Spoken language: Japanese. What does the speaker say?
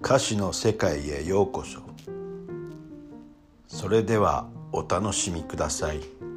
歌詞の世界へようこそ。それではお楽しみください。